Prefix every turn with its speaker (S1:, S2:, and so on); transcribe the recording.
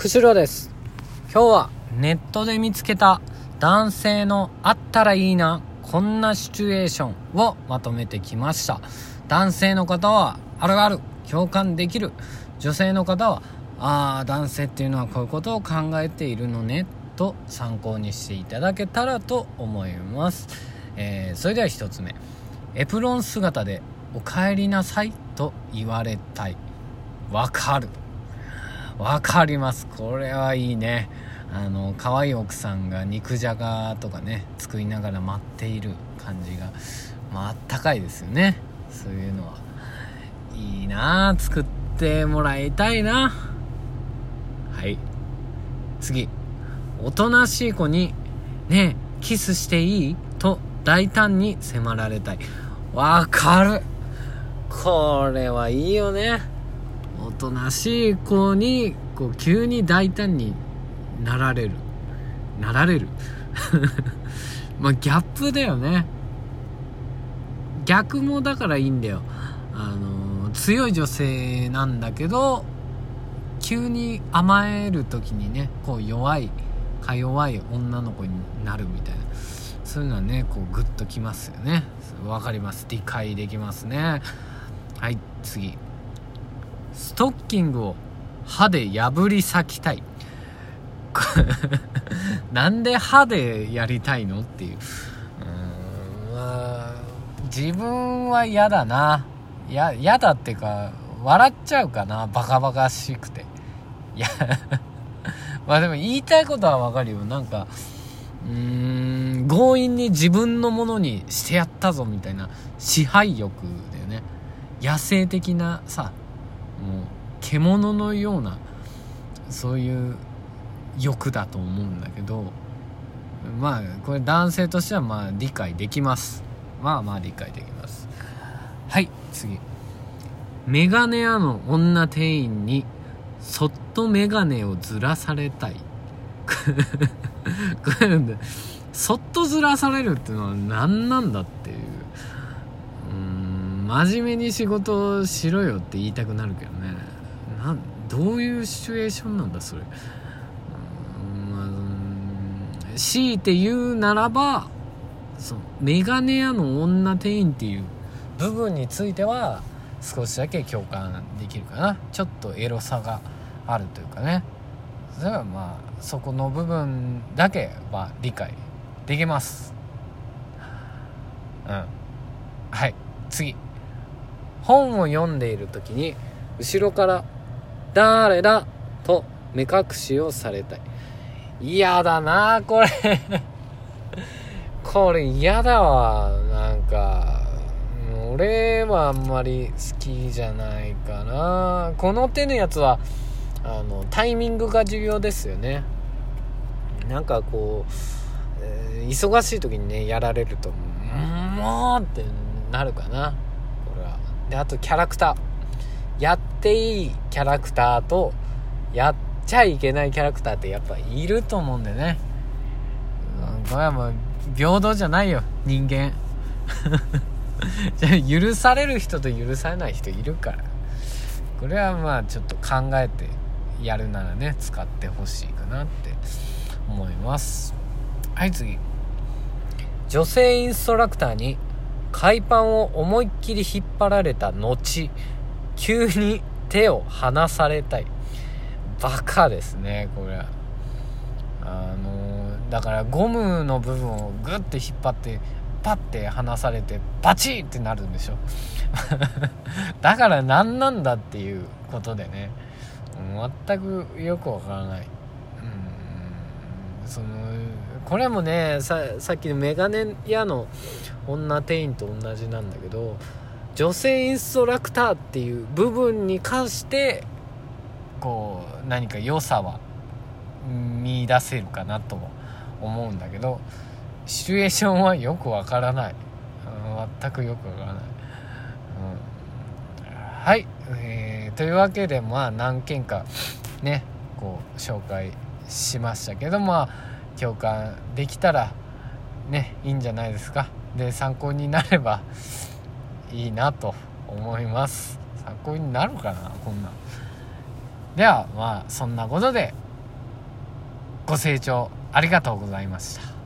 S1: 釧路です。今日はネットで見つけた男性のあったらいいなこんなシチュエーションをまとめてきました。男性の方はあるある共感できる。女性の方はああ男性っていうのはこういうことを考えているのねと参考にしていただけたらと思います、えーそれでは1つ目。エプロン姿で「お帰りなさい」と言われたい。わかる。わかります。これはいいね。あの可愛い奥さんが肉じゃがとかね作りながら待っている感じがまああったかいですよね。そういうのは。いいな。あ作ってもらいたいな。はい。次。おとなしい子に「ねえキスしていい?」と大胆に迫られたい。わかる。これはいいよね。おとなしい子にこう急に大胆になられる。なられる。まあギャップだよね。逆もだからいいんだよ。あの強い女性なんだけど急に甘える時にねこう弱いか弱い女の子になるみたいな。そういうのはねこうグッときますよね。わかります。理解できますね。はい次。ストッキングを歯で破り裂きたい。なんで歯でやりたいのっていう。う自分は嫌だな。や嫌だっていうか笑っちゃうかな。バカバカしくて。いや まあでも言いたいことはわかるよ。なんかうーん強引に自分のものにしてやったぞみたいな支配欲だよね。野生的なさもう獣のようなそういう欲だと思うんだけどまあこれ男性としてはまあ理解できます。まあまあ理解できます。はい次。メガネ屋の女店員にそっとメガネをずらされたい。これそっとずらされるっていうのは何なんだっていう。真面目に仕事しろよって言いたくなるけどね。なんどういうシチュエーションなんだそれ。うん強いて言うならばそうメガネ屋の女店員っていう部分については少しだけ共感できるかな。ちょっとエロさがあるというかね。それはまあそこの部分だけは理解できます。うん。はい。次。本を読んでいる時に後ろから「誰だ?」と目隠しをされたい。嫌だなこれ。これ嫌だわ。なんか俺はあんまり好きじゃないかな。この手のやつはあのタイミングが重要ですよね。なんかこう、えー忙しい時にねやられると「もう!」ってなるかな。これは。であとキャラクター。やっていいキャラクターとやっちゃいけないキャラクターってやっぱいると思うんでね。これはもう平等じゃないよ人間。じゃ許される人と許されない人いるから。これはまあちょっと考えてやるならね使ってほしいかなって思います。はい次。女性インストラクターに海パンを思いっきり引っ張られた後急に手を離されたい。バカですねこれあのだからゴムの部分をグッて引っ張ってパッて離されてバチッってなるんでしょ。だから何なんだっていうことでね。全くよくわからない。うん。そのこれもねささっきのメガネ屋の女店員と同じなんだけど女性インストラクターっていう部分に関してこう何か良さは見出せるかなとも思うんだけどシチュエーションはよくわからない、全くよくわからない、うん。はい、えーというわけでまあ何件かねこう紹介しましたけどまあ共感できたらねいいんじゃないですか。で参考になれば いいなと思います。参考になるかなこんなん。ではまあそんなことでご清聴ありがとうございました。